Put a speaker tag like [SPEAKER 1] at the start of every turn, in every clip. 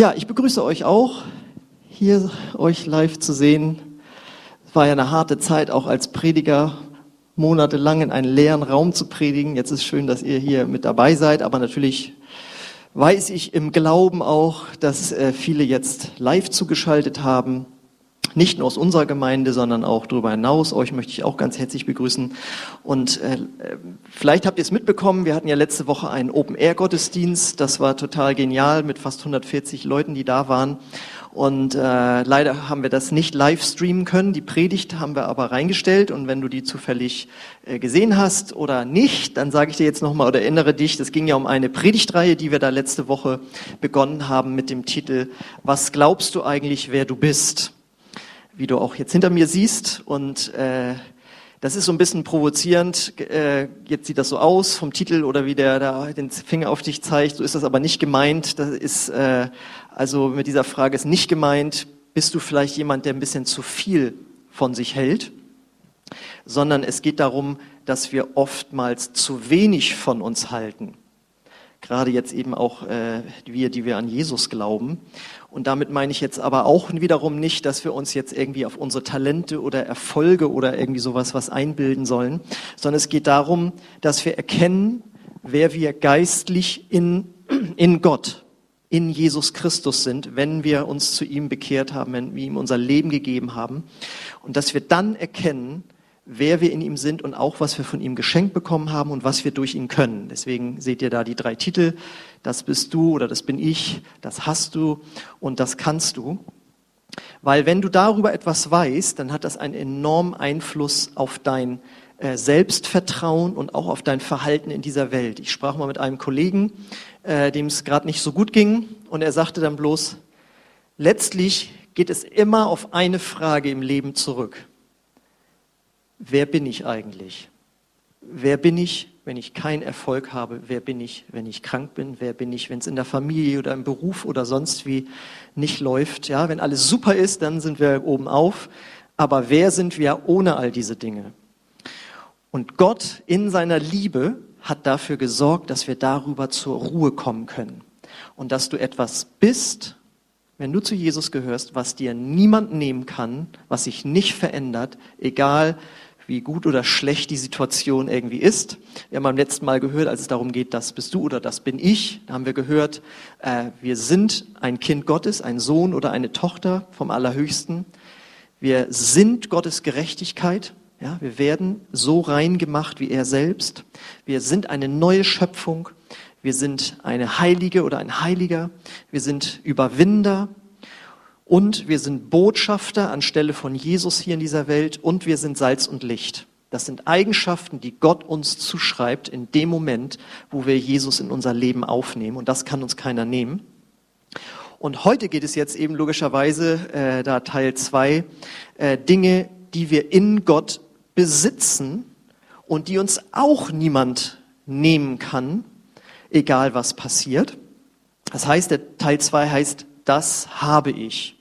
[SPEAKER 1] Ja, ich begrüße euch auch, hier euch live zu sehen. Es war ja eine harte Zeit, auch als Prediger monatelang in einen leeren Raum zu predigen. Jetzt ist schön, dass ihr hier mit dabei seid, aber natürlich weiß ich im Glauben auch, dass äh, viele jetzt live zugeschaltet haben nicht nur aus unserer Gemeinde, sondern auch darüber hinaus. Euch möchte ich auch ganz herzlich begrüßen. Und äh, vielleicht habt ihr es mitbekommen, wir hatten ja letzte Woche einen Open-Air-Gottesdienst. Das war total genial mit fast 140 Leuten, die da waren. Und äh, leider haben wir das nicht live streamen können. Die Predigt haben wir aber reingestellt. Und wenn du die zufällig äh, gesehen hast oder nicht, dann sage ich dir jetzt nochmal oder erinnere dich, es ging ja um eine Predigtreihe, die wir da letzte Woche begonnen haben mit dem Titel Was glaubst du eigentlich, wer du bist? Wie du auch jetzt hinter mir siehst. Und äh, das ist so ein bisschen provozierend. Äh, jetzt sieht das so aus vom Titel oder wie der da den Finger auf dich zeigt. So ist das aber nicht gemeint. Das ist äh, also mit dieser Frage ist nicht gemeint. Bist du vielleicht jemand, der ein bisschen zu viel von sich hält? Sondern es geht darum, dass wir oftmals zu wenig von uns halten. Gerade jetzt eben auch äh, wir, die wir an Jesus glauben. Und damit meine ich jetzt aber auch wiederum nicht, dass wir uns jetzt irgendwie auf unsere Talente oder Erfolge oder irgendwie sowas was einbilden sollen, sondern es geht darum, dass wir erkennen, wer wir geistlich in, in Gott, in Jesus Christus sind, wenn wir uns zu ihm bekehrt haben, wenn wir ihm unser Leben gegeben haben. Und dass wir dann erkennen, wer wir in ihm sind und auch, was wir von ihm geschenkt bekommen haben und was wir durch ihn können. Deswegen seht ihr da die drei Titel. Das bist du oder das bin ich, das hast du und das kannst du. Weil wenn du darüber etwas weißt, dann hat das einen enormen Einfluss auf dein äh, Selbstvertrauen und auch auf dein Verhalten in dieser Welt. Ich sprach mal mit einem Kollegen, äh, dem es gerade nicht so gut ging und er sagte dann bloß, letztlich geht es immer auf eine Frage im Leben zurück wer bin ich eigentlich? Wer bin ich, wenn ich keinen Erfolg habe? Wer bin ich, wenn ich krank bin? Wer bin ich, wenn es in der Familie oder im Beruf oder sonst wie nicht läuft? Ja, wenn alles super ist, dann sind wir oben auf. Aber wer sind wir ohne all diese Dinge? Und Gott in seiner Liebe hat dafür gesorgt, dass wir darüber zur Ruhe kommen können. Und dass du etwas bist, wenn du zu Jesus gehörst, was dir niemand nehmen kann, was sich nicht verändert, egal wie gut oder schlecht die Situation irgendwie ist. Wir haben beim letzten Mal gehört, als es darum geht, das bist du oder das bin ich, da haben wir gehört, äh, wir sind ein Kind Gottes, ein Sohn oder eine Tochter vom Allerhöchsten. Wir sind Gottes Gerechtigkeit. Ja, wir werden so rein gemacht wie er selbst. Wir sind eine neue Schöpfung. Wir sind eine Heilige oder ein Heiliger. Wir sind Überwinder. Und wir sind Botschafter anstelle von Jesus hier in dieser Welt und wir sind Salz und Licht. Das sind Eigenschaften, die Gott uns zuschreibt in dem Moment, wo wir Jesus in unser Leben aufnehmen. Und das kann uns keiner nehmen. Und heute geht es jetzt eben logischerweise, äh, da Teil zwei äh, Dinge, die wir in Gott besitzen und die uns auch niemand nehmen kann, egal was passiert. Das heißt, der Teil zwei heißt, das habe ich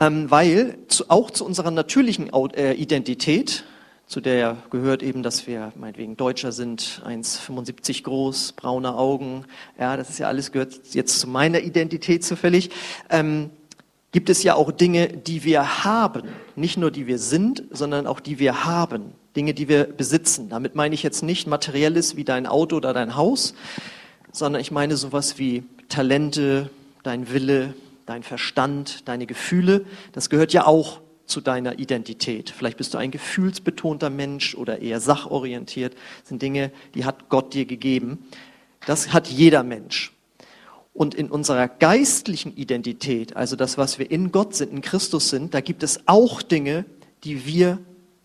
[SPEAKER 1] ähm, weil zu, auch zu unserer natürlichen äh, Identität, zu der gehört eben, dass wir meinetwegen Deutscher sind, 1,75 groß, braune Augen, ja, das ist ja alles gehört jetzt zu meiner Identität zufällig, ähm, gibt es ja auch Dinge, die wir haben, nicht nur die wir sind, sondern auch die wir haben, Dinge, die wir besitzen. Damit meine ich jetzt nicht materielles wie dein Auto oder dein Haus, sondern ich meine sowas wie Talente, dein Wille, dein Verstand, deine Gefühle, das gehört ja auch zu deiner Identität. Vielleicht bist du ein gefühlsbetonter Mensch oder eher sachorientiert. Das sind Dinge, die hat Gott dir gegeben. Das hat jeder Mensch. Und in unserer geistlichen Identität, also das, was wir in Gott sind, in Christus sind, da gibt es auch Dinge, die wir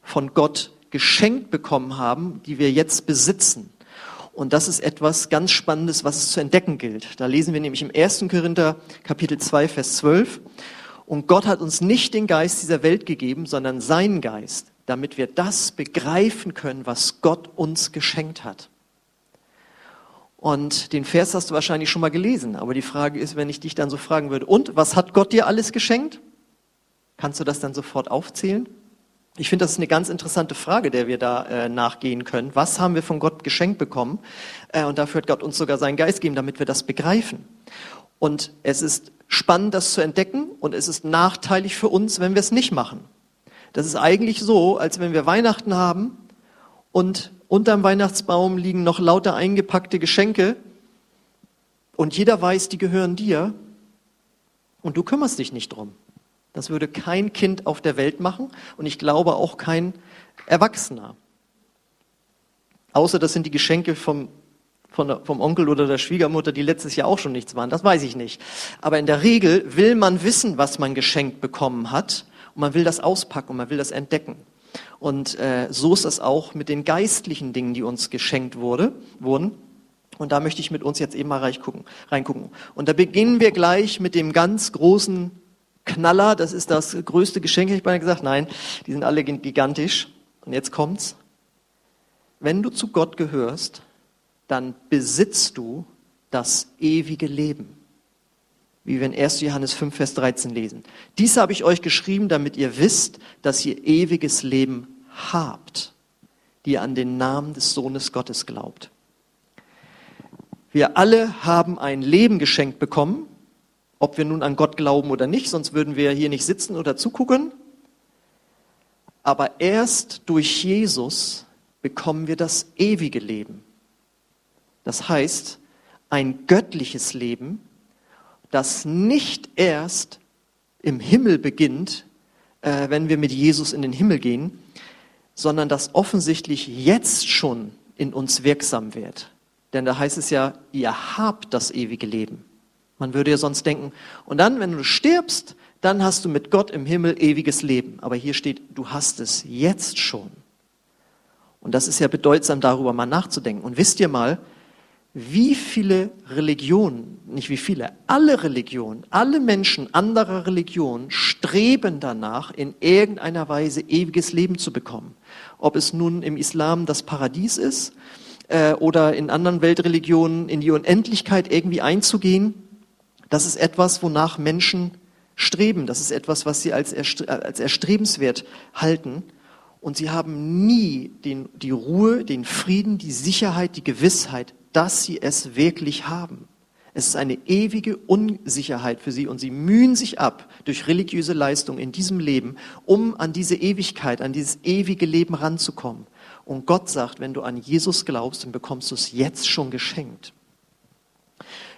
[SPEAKER 1] von Gott geschenkt bekommen haben, die wir jetzt besitzen. Und das ist etwas ganz Spannendes, was es zu entdecken gilt. Da lesen wir nämlich im 1. Korinther Kapitel 2, Vers 12. Und Gott hat uns nicht den Geist dieser Welt gegeben, sondern seinen Geist, damit wir das begreifen können, was Gott uns geschenkt hat. Und den Vers hast du wahrscheinlich schon mal gelesen. Aber die Frage ist, wenn ich dich dann so fragen würde, und was hat Gott dir alles geschenkt? Kannst du das dann sofort aufzählen? Ich finde, das ist eine ganz interessante Frage, der wir da äh, nachgehen können. Was haben wir von Gott geschenkt bekommen? Äh, und dafür hat Gott uns sogar seinen Geist gegeben, damit wir das begreifen. Und es ist spannend, das zu entdecken und es ist nachteilig für uns, wenn wir es nicht machen. Das ist eigentlich so, als wenn wir Weihnachten haben und unterm Weihnachtsbaum liegen noch lauter eingepackte Geschenke und jeder weiß, die gehören dir und du kümmerst dich nicht drum. Das würde kein Kind auf der Welt machen und ich glaube auch kein Erwachsener. Außer das sind die Geschenke vom, der, vom Onkel oder der Schwiegermutter, die letztes Jahr auch schon nichts waren. Das weiß ich nicht. Aber in der Regel will man wissen, was man geschenkt bekommen hat und man will das auspacken und man will das entdecken. Und äh, so ist es auch mit den geistlichen Dingen, die uns geschenkt wurde, wurden. Und da möchte ich mit uns jetzt eben mal reingucken. Und da beginnen wir gleich mit dem ganz großen Knaller. Das ist das größte Geschenk, ich beinahe gesagt. Nein, die sind alle gigantisch. Und jetzt kommt's. Wenn du zu Gott gehörst, dann besitzt du das ewige Leben. Wie wir in 1. Johannes 5, Vers 13 lesen. Dies habe ich euch geschrieben, damit ihr wisst, dass ihr ewiges Leben habt, die ihr an den Namen des Sohnes Gottes glaubt. Wir alle haben ein Leben geschenkt bekommen, ob wir nun an Gott glauben oder nicht, sonst würden wir hier nicht sitzen oder zugucken. Aber erst durch Jesus bekommen wir das ewige Leben. Das heißt, ein göttliches Leben, das nicht erst im Himmel beginnt, äh, wenn wir mit Jesus in den Himmel gehen, sondern das offensichtlich jetzt schon in uns wirksam wird. Denn da heißt es ja, ihr habt das ewige Leben. Man würde ja sonst denken, und dann, wenn du stirbst, dann hast du mit Gott im Himmel ewiges Leben. Aber hier steht, du hast es jetzt schon. Und das ist ja bedeutsam, darüber mal nachzudenken. Und wisst ihr mal, wie viele Religionen, nicht wie viele, alle Religionen, alle Menschen anderer Religionen streben danach, in irgendeiner Weise ewiges Leben zu bekommen. Ob es nun im Islam das Paradies ist äh, oder in anderen Weltreligionen in die Unendlichkeit irgendwie einzugehen, das ist etwas, wonach Menschen streben. Das ist etwas, was sie als, erstrebenswert halten. Und sie haben nie den, die Ruhe, den Frieden, die Sicherheit, die Gewissheit, dass sie es wirklich haben. Es ist eine ewige Unsicherheit für sie und sie mühen sich ab durch religiöse Leistung in diesem Leben, um an diese Ewigkeit, an dieses ewige Leben ranzukommen. Und Gott sagt, wenn du an Jesus glaubst, dann bekommst du es jetzt schon geschenkt.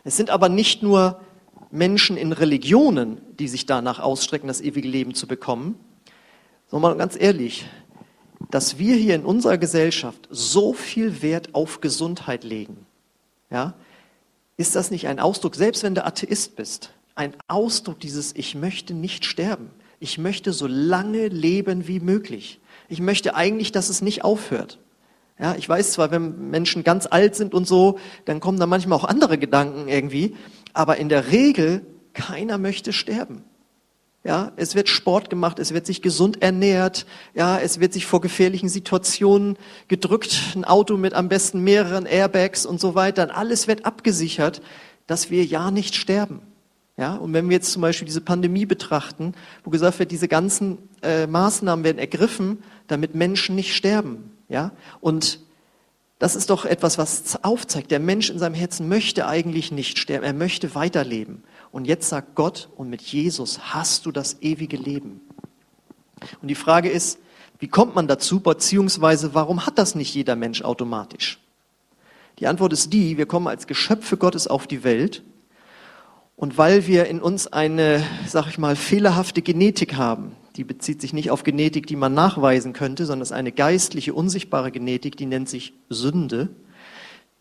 [SPEAKER 1] Es sind aber nicht nur Menschen in Religionen, die sich danach ausstrecken, das ewige Leben zu bekommen, sondern mal ganz ehrlich, dass wir hier in unserer Gesellschaft so viel Wert auf Gesundheit legen, ja, ist das nicht ein Ausdruck, selbst wenn du Atheist bist, ein Ausdruck dieses Ich möchte nicht sterben. Ich möchte so lange leben wie möglich. Ich möchte eigentlich, dass es nicht aufhört. Ja, ich weiß zwar, wenn Menschen ganz alt sind und so, dann kommen da manchmal auch andere Gedanken irgendwie, aber in der Regel keiner möchte sterben. Ja, es wird Sport gemacht, es wird sich gesund ernährt, ja, es wird sich vor gefährlichen Situationen gedrückt, ein Auto mit am besten mehreren Airbags und so weiter. Und alles wird abgesichert, dass wir ja nicht sterben. Ja, und wenn wir jetzt zum Beispiel diese Pandemie betrachten, wo gesagt wird, diese ganzen äh, Maßnahmen werden ergriffen, damit Menschen nicht sterben. Ja, und das ist doch etwas, was aufzeigt, der Mensch in seinem Herzen möchte eigentlich nicht sterben, er möchte weiterleben. Und jetzt sagt Gott, und mit Jesus hast du das ewige Leben. Und die Frage ist, wie kommt man dazu, beziehungsweise warum hat das nicht jeder Mensch automatisch? Die Antwort ist die, wir kommen als Geschöpfe Gottes auf die Welt und weil wir in uns eine, sag ich mal, fehlerhafte Genetik haben, die bezieht sich nicht auf Genetik, die man nachweisen könnte, sondern es ist eine geistliche, unsichtbare Genetik, die nennt sich Sünde,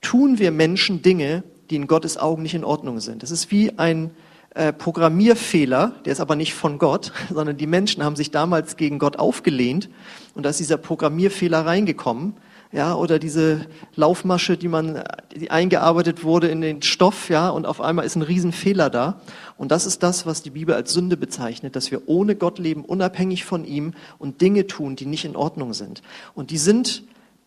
[SPEAKER 1] tun wir Menschen Dinge, die in Gottes Augen nicht in Ordnung sind. Es ist wie ein äh, Programmierfehler, der ist aber nicht von Gott, sondern die Menschen haben sich damals gegen Gott aufgelehnt und da ist dieser Programmierfehler reingekommen ja, oder diese Laufmasche, die man, die eingearbeitet wurde in den Stoff, ja, und auf einmal ist ein Riesenfehler da. Und das ist das, was die Bibel als Sünde bezeichnet, dass wir ohne Gott leben, unabhängig von ihm und Dinge tun, die nicht in Ordnung sind. Und die sind,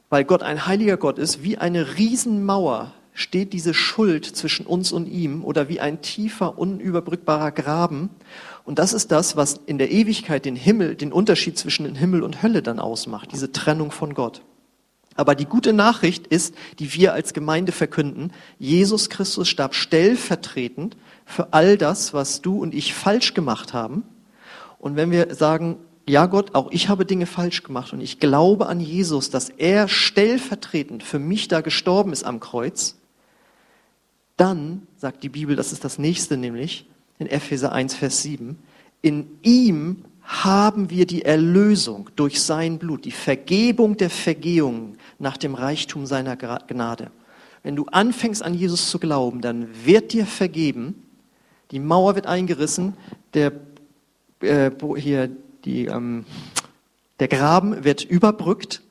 [SPEAKER 1] weil Gott ein heiliger Gott ist, wie eine Riesenmauer steht diese Schuld zwischen uns und ihm oder wie ein tiefer, unüberbrückbarer Graben. Und das ist das, was in der Ewigkeit den Himmel, den Unterschied zwischen Himmel und Hölle dann ausmacht, diese Trennung von Gott. Aber die gute Nachricht ist, die wir als Gemeinde verkünden, Jesus Christus starb stellvertretend für all das, was du und ich falsch gemacht haben. Und wenn wir sagen, ja Gott, auch ich habe Dinge falsch gemacht und ich glaube an Jesus, dass er stellvertretend für mich da gestorben ist am Kreuz, dann sagt die Bibel, das ist das nächste nämlich, in Epheser 1, Vers 7, in ihm haben wir die Erlösung durch sein Blut, die Vergebung der Vergehungen nach dem Reichtum seiner Gnade. Wenn du anfängst an Jesus zu glauben, dann wird dir vergeben, die Mauer wird eingerissen, der, äh, hier, die, ähm, der Graben wird überbrückt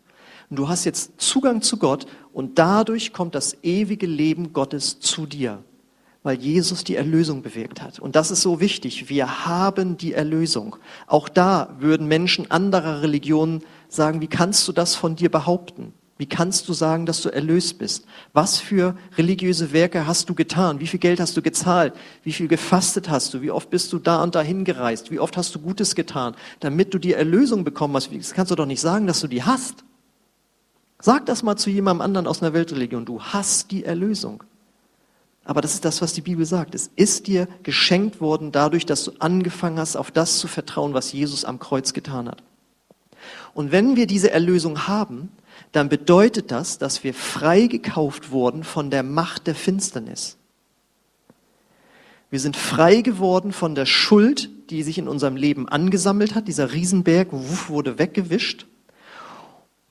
[SPEAKER 1] und du hast jetzt Zugang zu Gott und dadurch kommt das ewige Leben Gottes zu dir weil Jesus die Erlösung bewirkt hat. Und das ist so wichtig. Wir haben die Erlösung. Auch da würden Menschen anderer Religionen sagen, wie kannst du das von dir behaupten? Wie kannst du sagen, dass du erlöst bist? Was für religiöse Werke hast du getan? Wie viel Geld hast du gezahlt? Wie viel gefastet hast du? Wie oft bist du da und dahin gereist? Wie oft hast du Gutes getan, damit du die Erlösung bekommen hast? Das kannst du doch nicht sagen, dass du die hast. Sag das mal zu jemandem anderen aus einer Weltreligion. Du hast die Erlösung. Aber das ist das, was die Bibel sagt. Es ist dir geschenkt worden dadurch, dass du angefangen hast, auf das zu vertrauen, was Jesus am Kreuz getan hat. Und wenn wir diese Erlösung haben, dann bedeutet das, dass wir frei gekauft wurden von der Macht der Finsternis. Wir sind frei geworden von der Schuld, die sich in unserem Leben angesammelt hat. Dieser Riesenberg wurde weggewischt.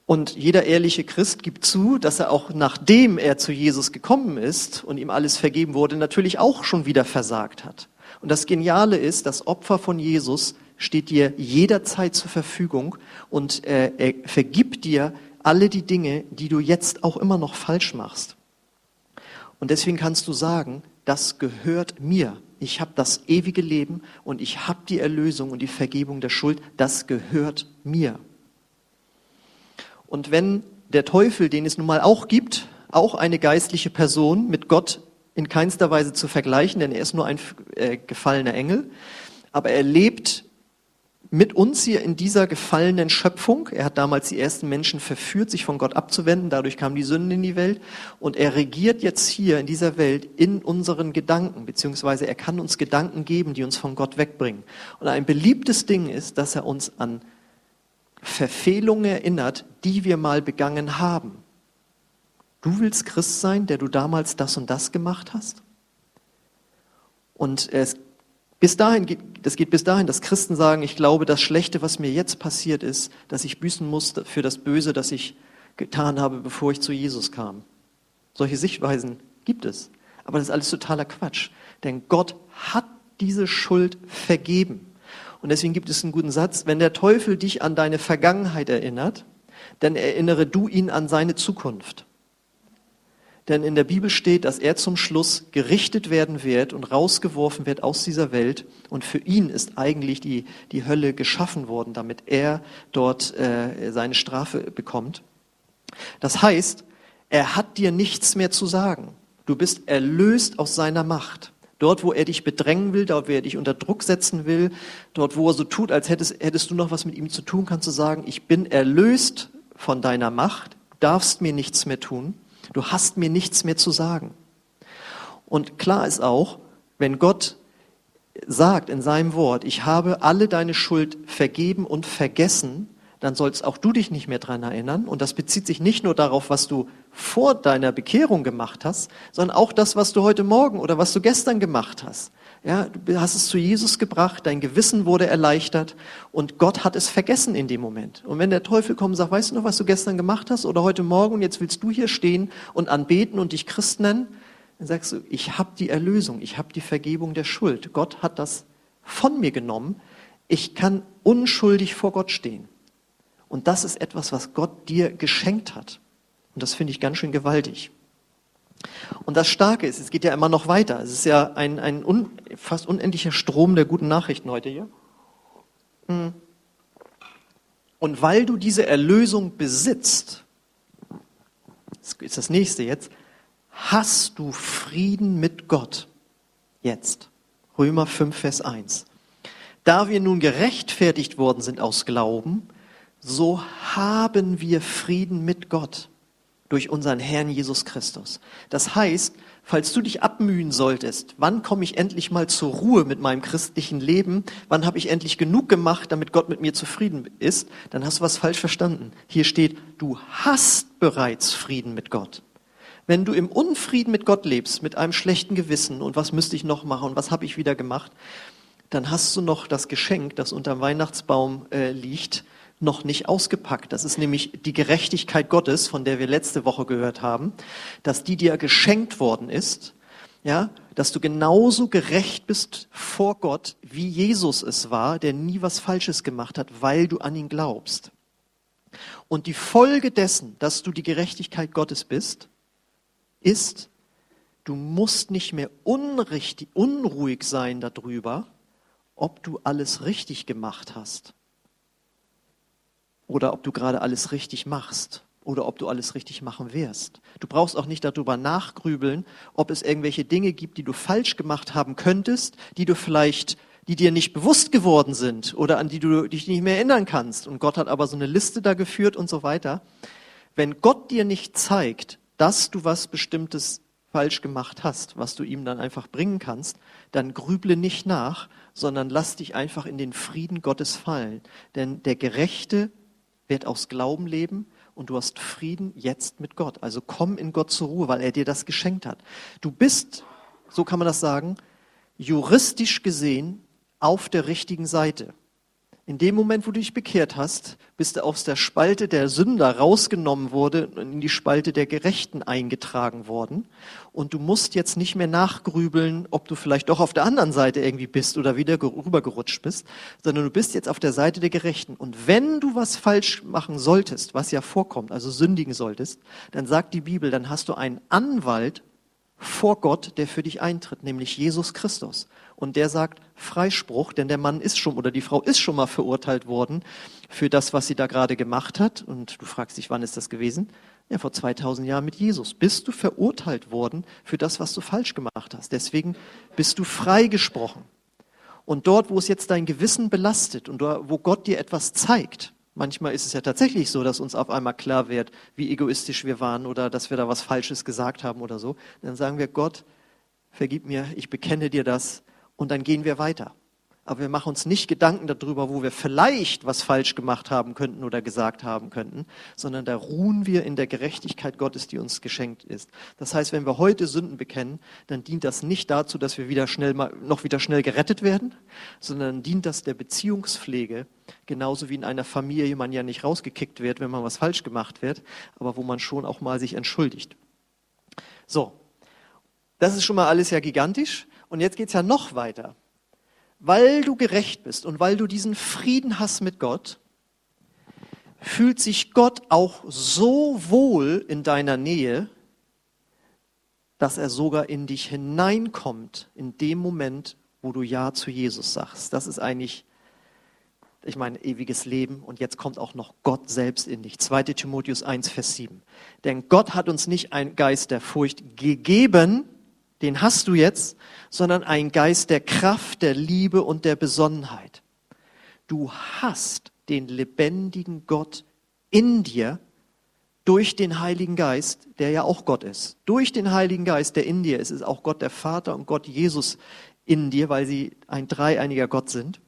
[SPEAKER 1] Und jeder ehrliche Christ gibt zu, dass er auch nachdem er zu Jesus gekommen ist und ihm alles vergeben wurde, natürlich auch schon wieder versagt hat. Und das Geniale ist, das Opfer von Jesus steht dir jederzeit zur Verfügung und äh, er vergibt dir alle die Dinge, die du jetzt auch immer noch falsch machst. Und deswegen kannst du sagen, das gehört mir. Ich habe das ewige Leben und ich habe die Erlösung und die Vergebung der Schuld. Das gehört mir. Und wenn der Teufel, den es nun mal auch gibt, auch eine geistliche Person mit Gott in keinster Weise zu vergleichen, denn er ist nur ein äh, gefallener Engel, aber er lebt mit uns hier in dieser gefallenen Schöpfung. Er hat damals die ersten Menschen verführt, sich von Gott abzuwenden. Dadurch kam die Sünde in die Welt. Und er regiert jetzt hier in dieser Welt in unseren Gedanken, beziehungsweise er kann uns Gedanken geben, die uns von Gott wegbringen. Und ein beliebtes Ding ist, dass er uns an Verfehlungen erinnert, die wir mal begangen haben. Du willst Christ sein, der du damals das und das gemacht hast? Und es, bis dahin, das geht bis dahin, dass Christen sagen, ich glaube, das Schlechte, was mir jetzt passiert ist, dass ich büßen muss für das Böse, das ich getan habe, bevor ich zu Jesus kam. Solche Sichtweisen gibt es. Aber das ist alles totaler Quatsch. Denn Gott hat diese Schuld vergeben. Und deswegen gibt es einen guten Satz, wenn der Teufel dich an deine Vergangenheit erinnert, dann erinnere du ihn an seine Zukunft. Denn in der Bibel steht, dass er zum Schluss gerichtet werden wird und rausgeworfen wird aus dieser Welt. Und für ihn ist eigentlich die, die Hölle geschaffen worden, damit er dort äh, seine Strafe bekommt. Das heißt, er hat dir nichts mehr zu sagen. Du bist erlöst aus seiner Macht. Dort, wo er dich bedrängen will, dort, wo er dich unter Druck setzen will, dort, wo er so tut, als hättest, hättest du noch was mit ihm zu tun, kannst du sagen, ich bin erlöst von deiner Macht, darfst mir nichts mehr tun, du hast mir nichts mehr zu sagen. Und klar ist auch, wenn Gott sagt in seinem Wort, ich habe alle deine Schuld vergeben und vergessen, dann sollst auch du dich nicht mehr dran erinnern. Und das bezieht sich nicht nur darauf, was du vor deiner Bekehrung gemacht hast, sondern auch das, was du heute Morgen oder was du gestern gemacht hast. Ja, du hast es zu Jesus gebracht, dein Gewissen wurde erleichtert und Gott hat es vergessen in dem Moment. Und wenn der Teufel kommt und sagt, weißt du noch, was du gestern gemacht hast oder heute Morgen und jetzt willst du hier stehen und anbeten und dich Christ nennen, dann sagst du, ich habe die Erlösung, ich habe die Vergebung der Schuld. Gott hat das von mir genommen. Ich kann unschuldig vor Gott stehen. Und das ist etwas, was Gott dir geschenkt hat. Und das finde ich ganz schön gewaltig. Und das Starke ist, es geht ja immer noch weiter. Es ist ja ein, ein un, fast unendlicher Strom der guten Nachrichten heute hier. Hm. Und weil du diese Erlösung besitzt, das ist das nächste jetzt, hast du Frieden mit Gott. Jetzt. Römer 5, Vers 1. Da wir nun gerechtfertigt worden sind aus Glauben, so haben wir Frieden mit Gott durch unseren Herrn Jesus Christus. Das heißt, falls du dich abmühen solltest, wann komme ich endlich mal zur Ruhe mit meinem christlichen Leben, wann habe ich endlich genug gemacht, damit Gott mit mir zufrieden ist, dann hast du was falsch verstanden. Hier steht, du hast bereits Frieden mit Gott. Wenn du im Unfrieden mit Gott lebst, mit einem schlechten Gewissen und was müsste ich noch machen und was habe ich wieder gemacht, dann hast du noch das Geschenk, das unterm Weihnachtsbaum äh, liegt, noch nicht ausgepackt. Das ist nämlich die Gerechtigkeit Gottes, von der wir letzte Woche gehört haben, dass die dir geschenkt worden ist, ja, dass du genauso gerecht bist vor Gott, wie Jesus es war, der nie was Falsches gemacht hat, weil du an ihn glaubst. Und die Folge dessen, dass du die Gerechtigkeit Gottes bist, ist, du musst nicht mehr unrichtig, unruhig sein darüber, ob du alles richtig gemacht hast oder ob du gerade alles richtig machst oder ob du alles richtig machen wirst. Du brauchst auch nicht darüber nachgrübeln, ob es irgendwelche Dinge gibt, die du falsch gemacht haben könntest, die du vielleicht, die dir nicht bewusst geworden sind oder an die du dich nicht mehr erinnern kannst. Und Gott hat aber so eine Liste da geführt und so weiter. Wenn Gott dir nicht zeigt, dass du was Bestimmtes falsch gemacht hast, was du ihm dann einfach bringen kannst, dann grüble nicht nach, sondern lass dich einfach in den Frieden Gottes fallen. Denn der Gerechte wird aus Glauben leben und du hast Frieden jetzt mit Gott. Also komm in Gott zur Ruhe, weil er dir das geschenkt hat. Du bist, so kann man das sagen, juristisch gesehen auf der richtigen Seite. In dem Moment, wo du dich bekehrt hast, bist du aus der Spalte der Sünder rausgenommen wurde und in die Spalte der Gerechten eingetragen worden. Und du musst jetzt nicht mehr nachgrübeln, ob du vielleicht doch auf der anderen Seite irgendwie bist oder wieder rübergerutscht bist, sondern du bist jetzt auf der Seite der Gerechten. Und wenn du was falsch machen solltest, was ja vorkommt, also sündigen solltest, dann sagt die Bibel, dann hast du einen Anwalt vor Gott, der für dich eintritt, nämlich Jesus Christus. Und der sagt Freispruch, denn der Mann ist schon oder die Frau ist schon mal verurteilt worden für das, was sie da gerade gemacht hat. Und du fragst dich, wann ist das gewesen? Ja, vor 2000 Jahren mit Jesus. Bist du verurteilt worden für das, was du falsch gemacht hast. Deswegen bist du freigesprochen. Und dort, wo es jetzt dein Gewissen belastet und wo Gott dir etwas zeigt, Manchmal ist es ja tatsächlich so, dass uns auf einmal klar wird, wie egoistisch wir waren oder dass wir da was Falsches gesagt haben oder so. Dann sagen wir, Gott, vergib mir, ich bekenne dir das und dann gehen wir weiter. Aber wir machen uns nicht Gedanken darüber, wo wir vielleicht was falsch gemacht haben könnten oder gesagt haben könnten, sondern da ruhen wir in der Gerechtigkeit Gottes, die uns geschenkt ist. Das heißt, wenn wir heute Sünden bekennen, dann dient das nicht dazu, dass wir wieder schnell mal, noch wieder schnell gerettet werden, sondern dient das der Beziehungspflege, genauso wie in einer Familie man ja nicht rausgekickt wird, wenn man was falsch gemacht wird, aber wo man schon auch mal sich entschuldigt. So. Das ist schon mal alles ja gigantisch. Und jetzt geht's ja noch weiter weil du gerecht bist und weil du diesen Frieden hast mit Gott, fühlt sich Gott auch so wohl in deiner Nähe, dass er sogar in dich hineinkommt in dem Moment, wo du Ja zu Jesus sagst. Das ist eigentlich, ich meine, ewiges Leben und jetzt kommt auch noch Gott selbst in dich. 2 Timotheus 1, Vers 7. Denn Gott hat uns nicht einen Geist der Furcht gegeben, den hast du jetzt, sondern ein Geist der Kraft, der Liebe und der Besonnenheit. Du hast den lebendigen Gott in dir durch den Heiligen Geist, der ja auch Gott ist. Durch den Heiligen Geist, der in dir ist, ist auch Gott der Vater und Gott Jesus in dir, weil sie ein dreieiniger Gott sind.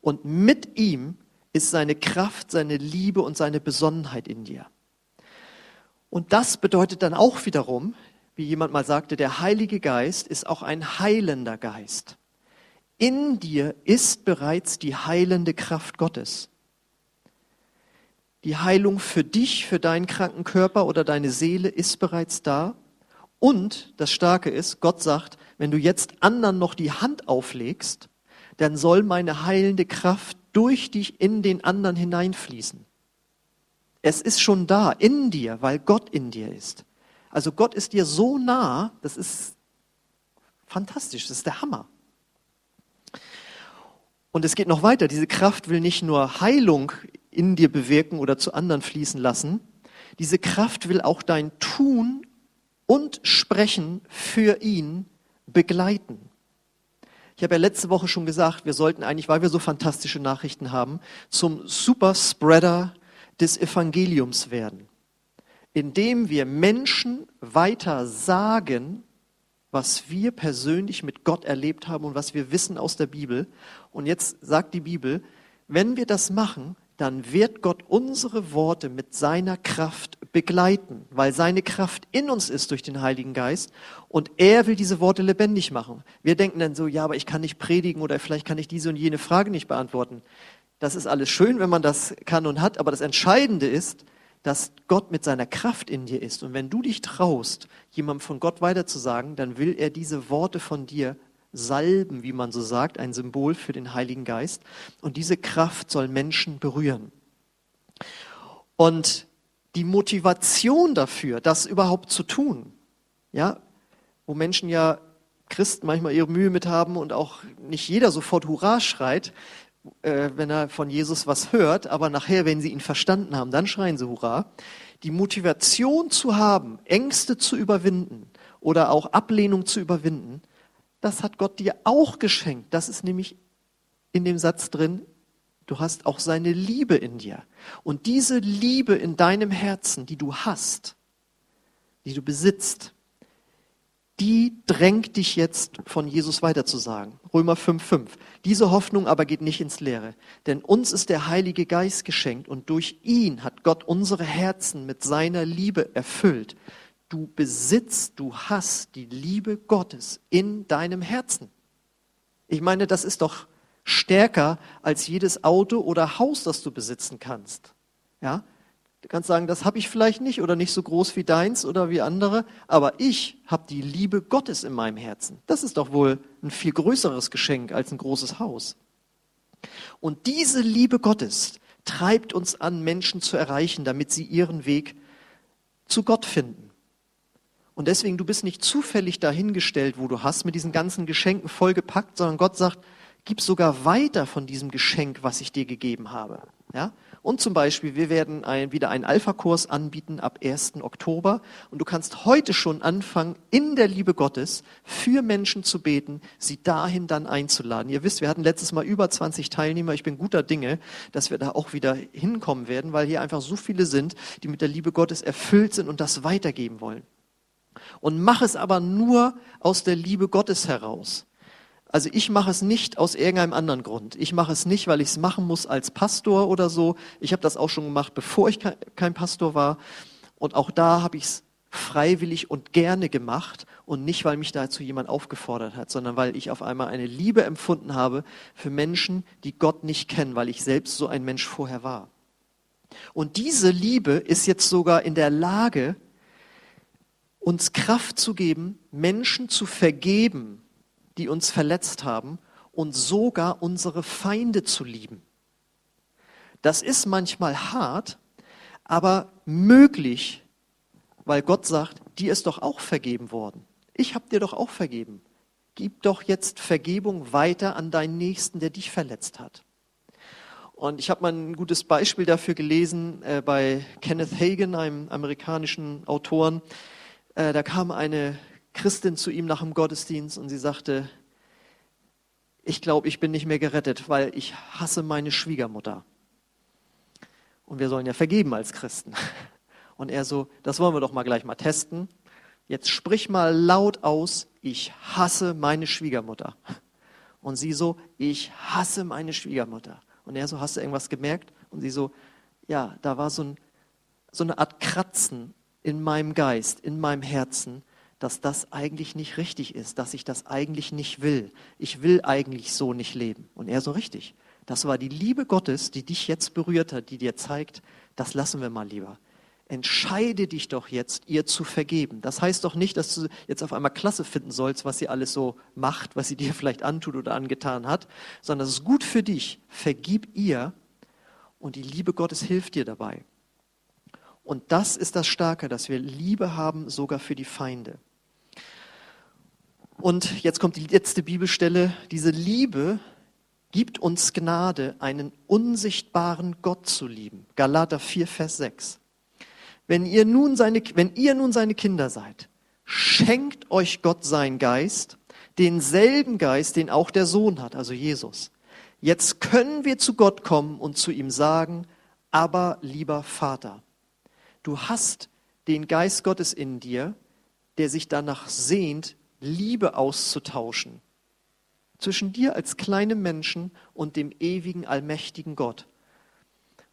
[SPEAKER 1] Und mit ihm ist seine Kraft, seine Liebe und seine Besonnenheit in dir. Und das bedeutet dann auch wiederum, wie jemand mal sagte, der Heilige Geist ist auch ein heilender Geist. In dir ist bereits die heilende Kraft Gottes. Die Heilung für dich, für deinen kranken Körper oder deine Seele ist bereits da. Und das Starke ist, Gott sagt, wenn du jetzt anderen noch die Hand auflegst, dann soll meine heilende Kraft durch dich in den anderen hineinfließen. Es ist schon da, in dir, weil Gott in dir ist. Also Gott ist dir so nah, das ist fantastisch, das ist der Hammer. Und es geht noch weiter. Diese Kraft will nicht nur Heilung in dir bewirken oder zu anderen fließen lassen. Diese Kraft will auch dein Tun und Sprechen für ihn begleiten. Ich habe ja letzte Woche schon gesagt, wir sollten eigentlich, weil wir so fantastische Nachrichten haben, zum Superspreader des Evangeliums werden. Indem wir Menschen weiter sagen, was wir persönlich mit Gott erlebt haben und was wir wissen aus der Bibel. Und jetzt sagt die Bibel, wenn wir das machen, dann wird Gott unsere Worte mit seiner Kraft begleiten, weil seine Kraft in uns ist durch den Heiligen Geist und er will diese Worte lebendig machen. Wir denken dann so, ja, aber ich kann nicht predigen oder vielleicht kann ich diese und jene Frage nicht beantworten. Das ist alles schön, wenn man das kann und hat, aber das Entscheidende ist, dass Gott mit seiner Kraft in dir ist. Und wenn du dich traust, jemandem von Gott weiterzusagen, dann will er diese Worte von dir salben, wie man so sagt, ein Symbol für den Heiligen Geist. Und diese Kraft soll Menschen berühren. Und die Motivation dafür, das überhaupt zu tun, ja, wo Menschen ja Christen manchmal ihre Mühe mit haben und auch nicht jeder sofort Hurra schreit, äh, wenn er von Jesus was hört, aber nachher, wenn sie ihn verstanden haben, dann schreien sie Hurra. Die Motivation zu haben, Ängste zu überwinden oder auch Ablehnung zu überwinden, das hat Gott dir auch geschenkt. Das ist nämlich in dem Satz drin, du hast auch seine Liebe in dir. Und diese Liebe in deinem Herzen, die du hast, die du besitzt, die drängt dich jetzt von Jesus weiterzusagen. Römer 5,5. Diese Hoffnung aber geht nicht ins Leere, denn uns ist der Heilige Geist geschenkt und durch ihn hat Gott unsere Herzen mit seiner Liebe erfüllt. Du besitzt, du hast die Liebe Gottes in deinem Herzen. Ich meine, das ist doch stärker als jedes Auto oder Haus, das du besitzen kannst. Ja? Kannst sagen, das habe ich vielleicht nicht oder nicht so groß wie deins oder wie andere, aber ich habe die Liebe Gottes in meinem Herzen. Das ist doch wohl ein viel größeres Geschenk als ein großes Haus. Und diese Liebe Gottes treibt uns an, Menschen zu erreichen, damit sie ihren Weg zu Gott finden. Und deswegen, du bist nicht zufällig dahingestellt, wo du hast, mit diesen ganzen Geschenken vollgepackt, sondern Gott sagt, gib sogar weiter von diesem Geschenk, was ich dir gegeben habe. Ja? Und zum Beispiel, wir werden ein, wieder einen Alpha-Kurs anbieten ab 1. Oktober. Und du kannst heute schon anfangen, in der Liebe Gottes für Menschen zu beten, sie dahin dann einzuladen. Ihr wisst, wir hatten letztes Mal über 20 Teilnehmer. Ich bin guter Dinge, dass wir da auch wieder hinkommen werden, weil hier einfach so viele sind, die mit der Liebe Gottes erfüllt sind und das weitergeben wollen. Und mach es aber nur aus der Liebe Gottes heraus. Also ich mache es nicht aus irgendeinem anderen Grund. Ich mache es nicht, weil ich es machen muss als Pastor oder so. Ich habe das auch schon gemacht, bevor ich kein Pastor war. Und auch da habe ich es freiwillig und gerne gemacht und nicht, weil mich dazu jemand aufgefordert hat, sondern weil ich auf einmal eine Liebe empfunden habe für Menschen, die Gott nicht kennen, weil ich selbst so ein Mensch vorher war. Und diese Liebe ist jetzt sogar in der Lage, uns Kraft zu geben, Menschen zu vergeben, die uns verletzt haben und sogar unsere Feinde zu lieben. Das ist manchmal hart, aber möglich, weil Gott sagt, dir ist doch auch vergeben worden. Ich habe dir doch auch vergeben. Gib doch jetzt Vergebung weiter an deinen Nächsten, der dich verletzt hat. Und ich habe mal ein gutes Beispiel dafür gelesen äh, bei Kenneth Hagen, einem amerikanischen Autoren. Äh, da kam eine Christin zu ihm nach dem Gottesdienst und sie sagte, ich glaube, ich bin nicht mehr gerettet, weil ich hasse meine Schwiegermutter. Und wir sollen ja vergeben als Christen. Und er so, das wollen wir doch mal gleich mal testen. Jetzt sprich mal laut aus, ich hasse meine Schwiegermutter. Und sie so, ich hasse meine Schwiegermutter. Und er so, hast du irgendwas gemerkt? Und sie so, ja, da war so, ein, so eine Art Kratzen in meinem Geist, in meinem Herzen dass das eigentlich nicht richtig ist, dass ich das eigentlich nicht will. Ich will eigentlich so nicht leben. Und er so richtig. Das war die Liebe Gottes, die dich jetzt berührt hat, die dir zeigt, das lassen wir mal lieber. Entscheide dich doch jetzt, ihr zu vergeben. Das heißt doch nicht, dass du jetzt auf einmal klasse finden sollst, was sie alles so macht, was sie dir vielleicht antut oder angetan hat, sondern es ist gut für dich. Vergib ihr und die Liebe Gottes hilft dir dabei. Und das ist das Starke, dass wir Liebe haben, sogar für die Feinde. Und jetzt kommt die letzte Bibelstelle. Diese Liebe gibt uns Gnade, einen unsichtbaren Gott zu lieben. Galater 4, Vers 6. Wenn ihr nun seine, wenn ihr nun seine Kinder seid, schenkt euch Gott sein Geist, denselben Geist, den auch der Sohn hat, also Jesus. Jetzt können wir zu Gott kommen und zu ihm sagen, aber lieber Vater, du hast den Geist Gottes in dir, der sich danach sehnt, Liebe auszutauschen. Zwischen dir als kleinem Menschen und dem ewigen, allmächtigen Gott.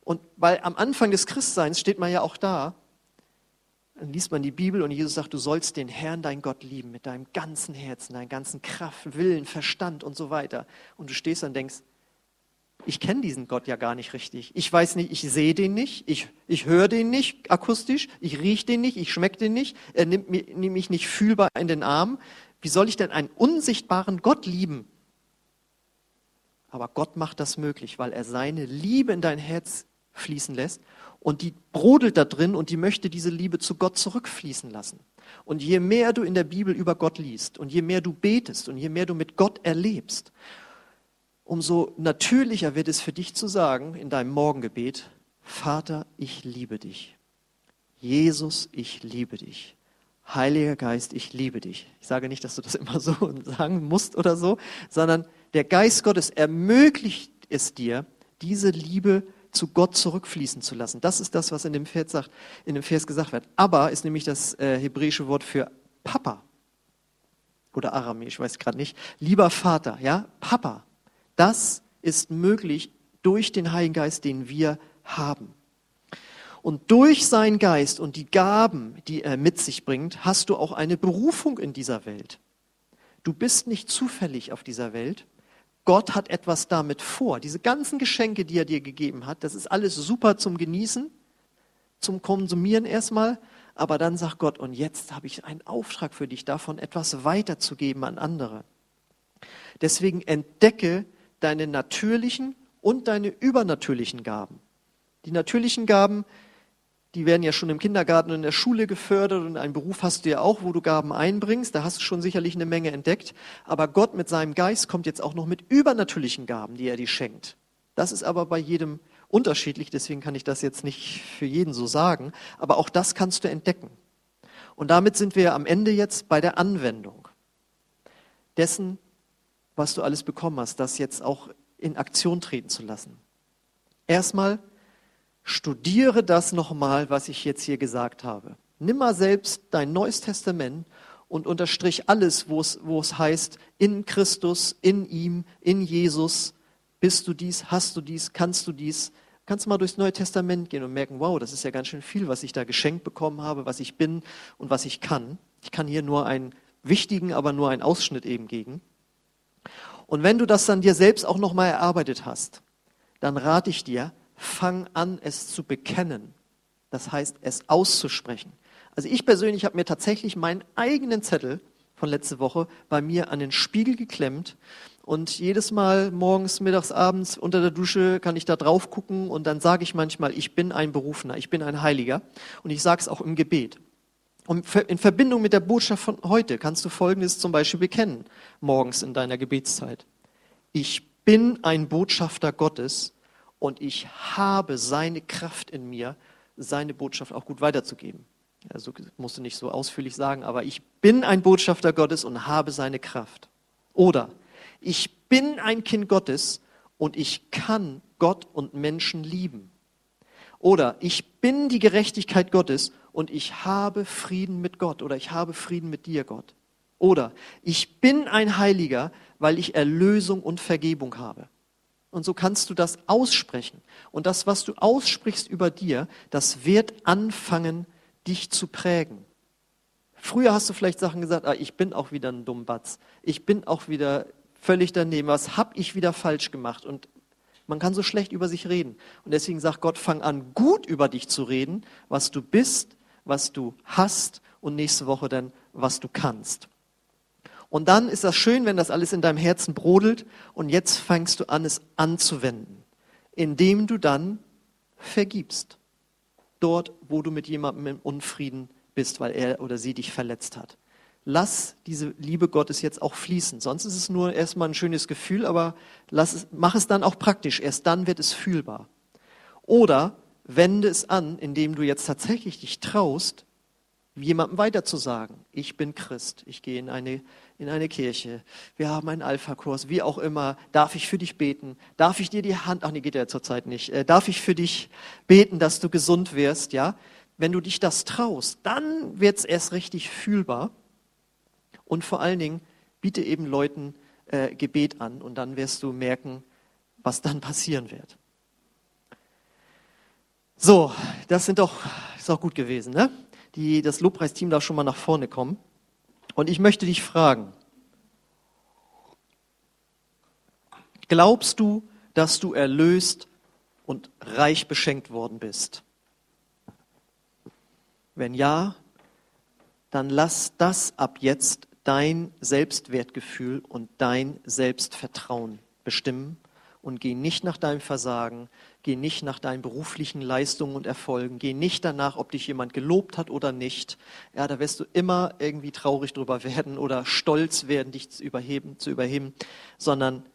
[SPEAKER 1] Und weil am Anfang des Christseins steht man ja auch da, dann liest man die Bibel und Jesus sagt, du sollst den Herrn, dein Gott lieben, mit deinem ganzen Herzen, deiner ganzen Kraft, Willen, Verstand und so weiter. Und du stehst und denkst, ich kenne diesen Gott ja gar nicht richtig. Ich weiß nicht, ich sehe den nicht, ich, ich höre den nicht akustisch, ich rieche den nicht, ich schmecke den nicht, er nimmt, mich, nimmt mich nicht fühlbar in den Arm. Wie soll ich denn einen unsichtbaren Gott lieben? Aber Gott macht das möglich, weil er seine Liebe in dein Herz fließen lässt und die brodelt da drin und die möchte diese Liebe zu Gott zurückfließen lassen. Und je mehr du in der Bibel über Gott liest und je mehr du betest und je mehr du mit Gott erlebst, umso natürlicher wird es für dich zu sagen in deinem Morgengebet, Vater, ich liebe dich. Jesus, ich liebe dich. Heiliger Geist, ich liebe dich. Ich sage nicht, dass du das immer so sagen musst oder so, sondern der Geist Gottes ermöglicht es dir, diese Liebe zu Gott zurückfließen zu lassen. Das ist das, was in dem Vers, sagt, in dem Vers gesagt wird. Aber ist nämlich das äh, hebräische Wort für Papa oder Aramäisch, ich weiß gerade nicht. Lieber Vater, ja, Papa. Das ist möglich durch den Heiligen Geist, den wir haben. Und durch seinen Geist und die Gaben, die er mit sich bringt, hast du auch eine Berufung in dieser Welt. Du bist nicht zufällig auf dieser Welt, Gott hat etwas damit vor. Diese ganzen Geschenke, die er dir gegeben hat, das ist alles super zum Genießen, zum Konsumieren erstmal. Aber dann sagt Gott, und jetzt habe ich einen Auftrag für dich, davon etwas weiterzugeben an andere. Deswegen entdecke deine natürlichen und deine übernatürlichen Gaben. Die natürlichen Gaben, die werden ja schon im Kindergarten und in der Schule gefördert und einen Beruf hast du ja auch, wo du Gaben einbringst. Da hast du schon sicherlich eine Menge entdeckt. Aber Gott mit seinem Geist kommt jetzt auch noch mit übernatürlichen Gaben, die er dir schenkt. Das ist aber bei jedem unterschiedlich, deswegen kann ich das jetzt nicht für jeden so sagen. Aber auch das kannst du entdecken. Und damit sind wir am Ende jetzt bei der Anwendung dessen, was du alles bekommen hast, das jetzt auch in Aktion treten zu lassen. Erstmal studiere das nochmal, was ich jetzt hier gesagt habe. Nimm mal selbst dein Neues Testament und unterstrich alles, wo es, wo es heißt, in Christus, in ihm, in Jesus, bist du dies, hast du dies, kannst du dies. Kannst du mal durchs Neue Testament gehen und merken, wow, das ist ja ganz schön viel, was ich da geschenkt bekommen habe, was ich bin und was ich kann. Ich kann hier nur einen wichtigen, aber nur einen Ausschnitt eben gegen. Und wenn du das dann dir selbst auch nochmal erarbeitet hast, dann rate ich dir, fang an, es zu bekennen. Das heißt, es auszusprechen. Also ich persönlich habe mir tatsächlich meinen eigenen Zettel von letzte Woche bei mir an den Spiegel geklemmt und jedes Mal morgens, mittags, abends unter der Dusche kann ich da drauf gucken und dann sage ich manchmal, ich bin ein Berufener, ich bin ein Heiliger und ich sage es auch im Gebet. Und in Verbindung mit der Botschaft von heute kannst du Folgendes zum Beispiel bekennen, morgens in deiner Gebetszeit. Ich bin ein Botschafter Gottes und ich habe seine Kraft in mir, seine Botschaft auch gut weiterzugeben. Also musst du nicht so ausführlich sagen, aber ich bin ein Botschafter Gottes und habe seine Kraft. Oder ich bin ein Kind Gottes und ich kann Gott und Menschen lieben. Oder ich bin die Gerechtigkeit Gottes und ich habe Frieden mit Gott oder ich habe Frieden mit dir, Gott. Oder ich bin ein Heiliger, weil ich Erlösung und Vergebung habe. Und so kannst du das aussprechen. Und das, was du aussprichst über dir, das wird anfangen, dich zu prägen. Früher hast du vielleicht Sachen gesagt, ah, ich bin auch wieder ein Dummbatz. Ich bin auch wieder völlig daneben. Was habe ich wieder falsch gemacht? Und man kann so schlecht über sich reden. Und deswegen sagt Gott, fang an, gut über dich zu reden, was du bist, was du hast und nächste Woche dann, was du kannst. Und dann ist das schön, wenn das alles in deinem Herzen brodelt und jetzt fängst du an, es anzuwenden, indem du dann vergibst. Dort, wo du mit jemandem im Unfrieden bist, weil er oder sie dich verletzt hat. Lass diese Liebe Gottes jetzt auch fließen. Sonst ist es nur erstmal ein schönes Gefühl, aber lass es, mach es dann auch praktisch. Erst dann wird es fühlbar. Oder wende es an, indem du jetzt tatsächlich dich traust, jemandem weiterzusagen. Ich bin Christ, ich gehe in eine, in eine Kirche, wir haben einen Alpha-Kurs, wie auch immer. Darf ich für dich beten? Darf ich dir die Hand, ach nee, geht ja zurzeit nicht. Äh, darf ich für dich beten, dass du gesund wirst? Ja? wenn du dich das traust, dann wird es erst richtig fühlbar. Und vor allen Dingen, biete eben Leuten äh, Gebet an und dann wirst du merken, was dann passieren wird. So, das sind doch, ist auch gut gewesen, ne? Die, das Lobpreisteam darf schon mal nach vorne kommen. Und ich möchte dich fragen, glaubst du, dass du erlöst und reich beschenkt worden bist? Wenn ja, dann lass das ab jetzt dein Selbstwertgefühl und dein Selbstvertrauen bestimmen und geh nicht nach deinem Versagen, geh nicht nach deinen beruflichen Leistungen und Erfolgen, geh nicht danach, ob dich jemand gelobt hat oder nicht. Ja, da wirst du immer irgendwie traurig drüber werden oder stolz werden, dich zu überheben, zu überheben, sondern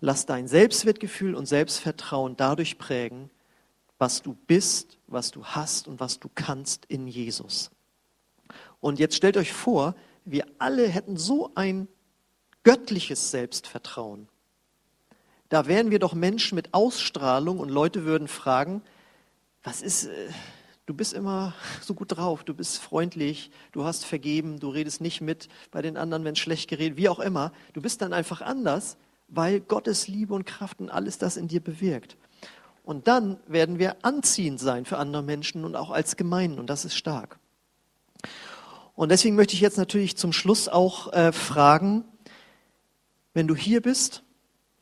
[SPEAKER 1] lass dein Selbstwertgefühl und Selbstvertrauen dadurch prägen, was du bist, was du hast und was du kannst in Jesus. Und jetzt stellt euch vor, wir alle hätten so ein göttliches Selbstvertrauen. Da wären wir doch Menschen mit Ausstrahlung und Leute würden fragen, was ist, äh, du bist immer so gut drauf, du bist freundlich, du hast vergeben, du redest nicht mit bei den anderen, wenn schlecht geredet, wie auch immer. Du bist dann einfach anders, weil Gottes Liebe und Kraft und alles das in dir bewirkt. Und dann werden wir anziehend sein für andere Menschen und auch als Gemeinden und das ist stark. Und deswegen möchte ich jetzt natürlich zum Schluss auch äh, fragen, wenn du hier bist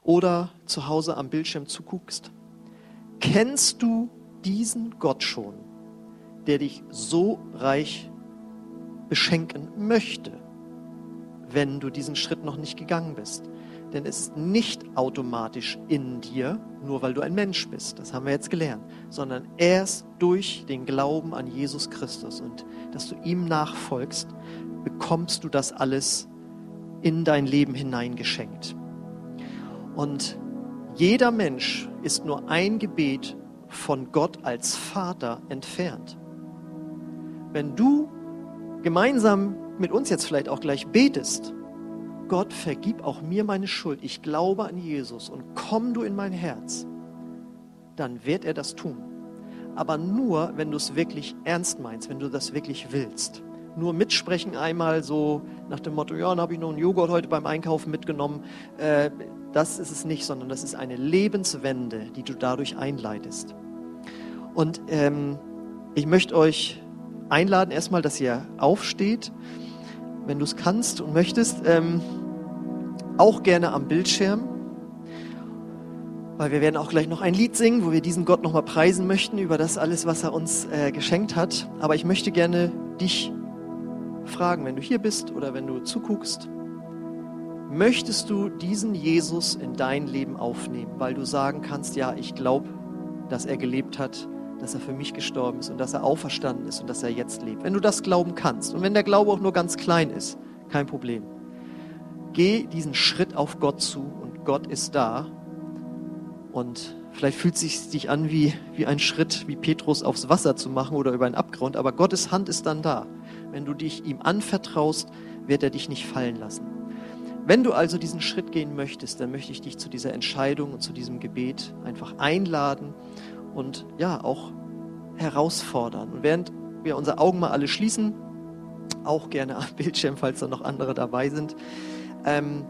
[SPEAKER 1] oder zu Hause am Bildschirm zuguckst, kennst du diesen Gott schon, der dich so reich beschenken möchte, wenn du diesen Schritt noch nicht gegangen bist? Denn es ist nicht automatisch in dir, nur weil du ein Mensch bist, das haben wir jetzt gelernt, sondern erst durch den Glauben an Jesus Christus und dass du ihm nachfolgst, bekommst du das alles in dein Leben hineingeschenkt. Und jeder Mensch ist nur ein Gebet von Gott als Vater entfernt. Wenn du gemeinsam mit uns jetzt vielleicht auch gleich betest, Gott, vergib auch mir meine Schuld, ich glaube an Jesus und komm du in mein Herz, dann wird er das tun. Aber nur, wenn du es wirklich ernst meinst, wenn du das wirklich willst. Nur mitsprechen einmal so nach dem Motto, ja, dann habe ich noch einen Joghurt heute beim Einkaufen mitgenommen. Äh, das ist es nicht, sondern das ist eine Lebenswende, die du dadurch einleitest. Und ähm, ich möchte euch einladen, erstmal, dass ihr aufsteht, wenn du es kannst und möchtest. Ähm, auch gerne am Bildschirm, weil wir werden auch gleich noch ein Lied singen, wo wir diesen Gott nochmal preisen möchten über das alles, was er uns äh, geschenkt hat. Aber ich möchte gerne dich fragen, wenn du hier bist oder wenn du zuguckst, möchtest du diesen Jesus in dein Leben aufnehmen, weil du sagen kannst, ja, ich glaube, dass er gelebt hat, dass er für mich gestorben ist und dass er auferstanden ist und dass er jetzt lebt. Wenn du das glauben kannst und wenn der Glaube auch nur ganz klein ist, kein Problem. Geh diesen Schritt auf Gott zu und Gott ist da. Und vielleicht fühlt es sich dich an wie, wie ein Schritt, wie Petrus aufs Wasser zu machen oder über einen Abgrund, aber Gottes Hand ist dann da. Wenn du dich ihm anvertraust, wird er dich nicht fallen lassen. Wenn du also diesen Schritt gehen möchtest, dann möchte ich dich zu dieser Entscheidung und zu diesem Gebet einfach einladen und ja, auch herausfordern. Und während wir unsere Augen mal alle schließen, auch gerne am Bildschirm, falls da noch andere dabei sind, ähm,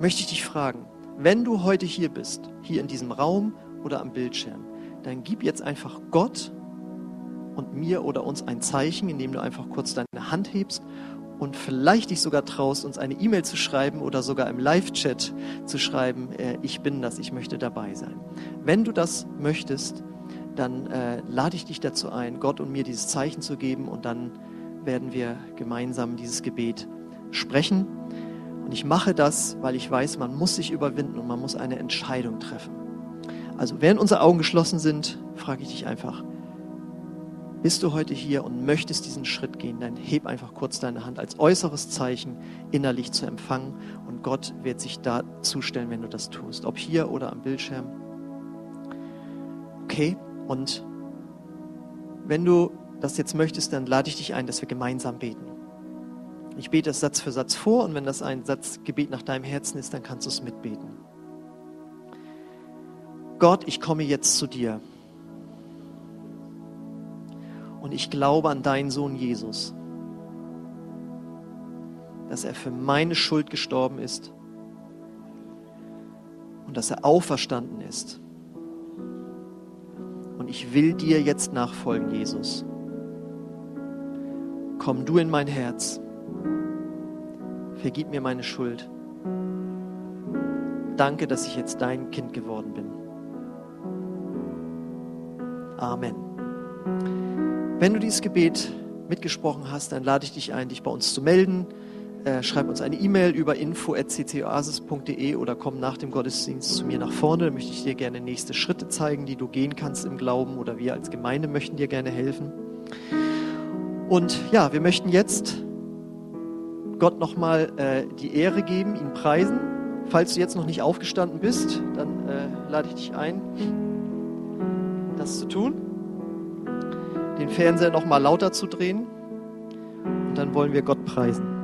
[SPEAKER 1] möchte ich dich fragen, wenn du heute hier bist, hier in diesem Raum oder am Bildschirm, dann gib jetzt einfach Gott und mir oder uns ein Zeichen, indem du einfach kurz deine Hand hebst und vielleicht dich sogar traust, uns eine E-Mail zu schreiben oder sogar im Live-Chat zu schreiben, äh, ich bin das, ich möchte dabei sein. Wenn du das möchtest, dann äh, lade ich dich dazu ein, Gott und mir dieses Zeichen zu geben und dann werden wir gemeinsam dieses Gebet sprechen. Und ich mache das, weil ich weiß, man muss sich überwinden und man muss eine Entscheidung treffen. Also während unsere Augen geschlossen sind, frage ich dich einfach, bist du heute hier und möchtest diesen Schritt gehen, dann heb einfach kurz deine Hand als äußeres Zeichen innerlich zu empfangen und Gott wird sich da zustellen, wenn du das tust, ob hier oder am Bildschirm. Okay, und wenn du das jetzt möchtest, dann lade ich dich ein, dass wir gemeinsam beten. Ich bete es Satz für Satz vor und wenn das ein Satzgebet nach deinem Herzen ist, dann kannst du es mitbeten. Gott, ich komme jetzt zu dir. Und ich glaube an deinen Sohn Jesus, dass er für meine Schuld gestorben ist und dass er auferstanden ist. Und ich will dir jetzt nachfolgen, Jesus. Komm du in mein Herz. Vergib mir meine Schuld. Danke, dass ich jetzt dein Kind geworden bin. Amen. Wenn du dieses Gebet mitgesprochen hast, dann lade ich dich ein, dich bei uns zu melden. Äh, schreib uns eine E-Mail über info.ccoasis.de oder komm nach dem Gottesdienst zu mir nach vorne. Da möchte ich dir gerne nächste Schritte zeigen, die du gehen kannst im Glauben oder wir als Gemeinde möchten dir gerne helfen. Und ja, wir möchten jetzt Gott nochmal äh, die Ehre geben, ihn preisen. Falls du jetzt noch nicht aufgestanden bist, dann äh, lade ich dich ein, das zu tun. Den Fernseher nochmal lauter zu drehen. Und dann wollen wir Gott preisen.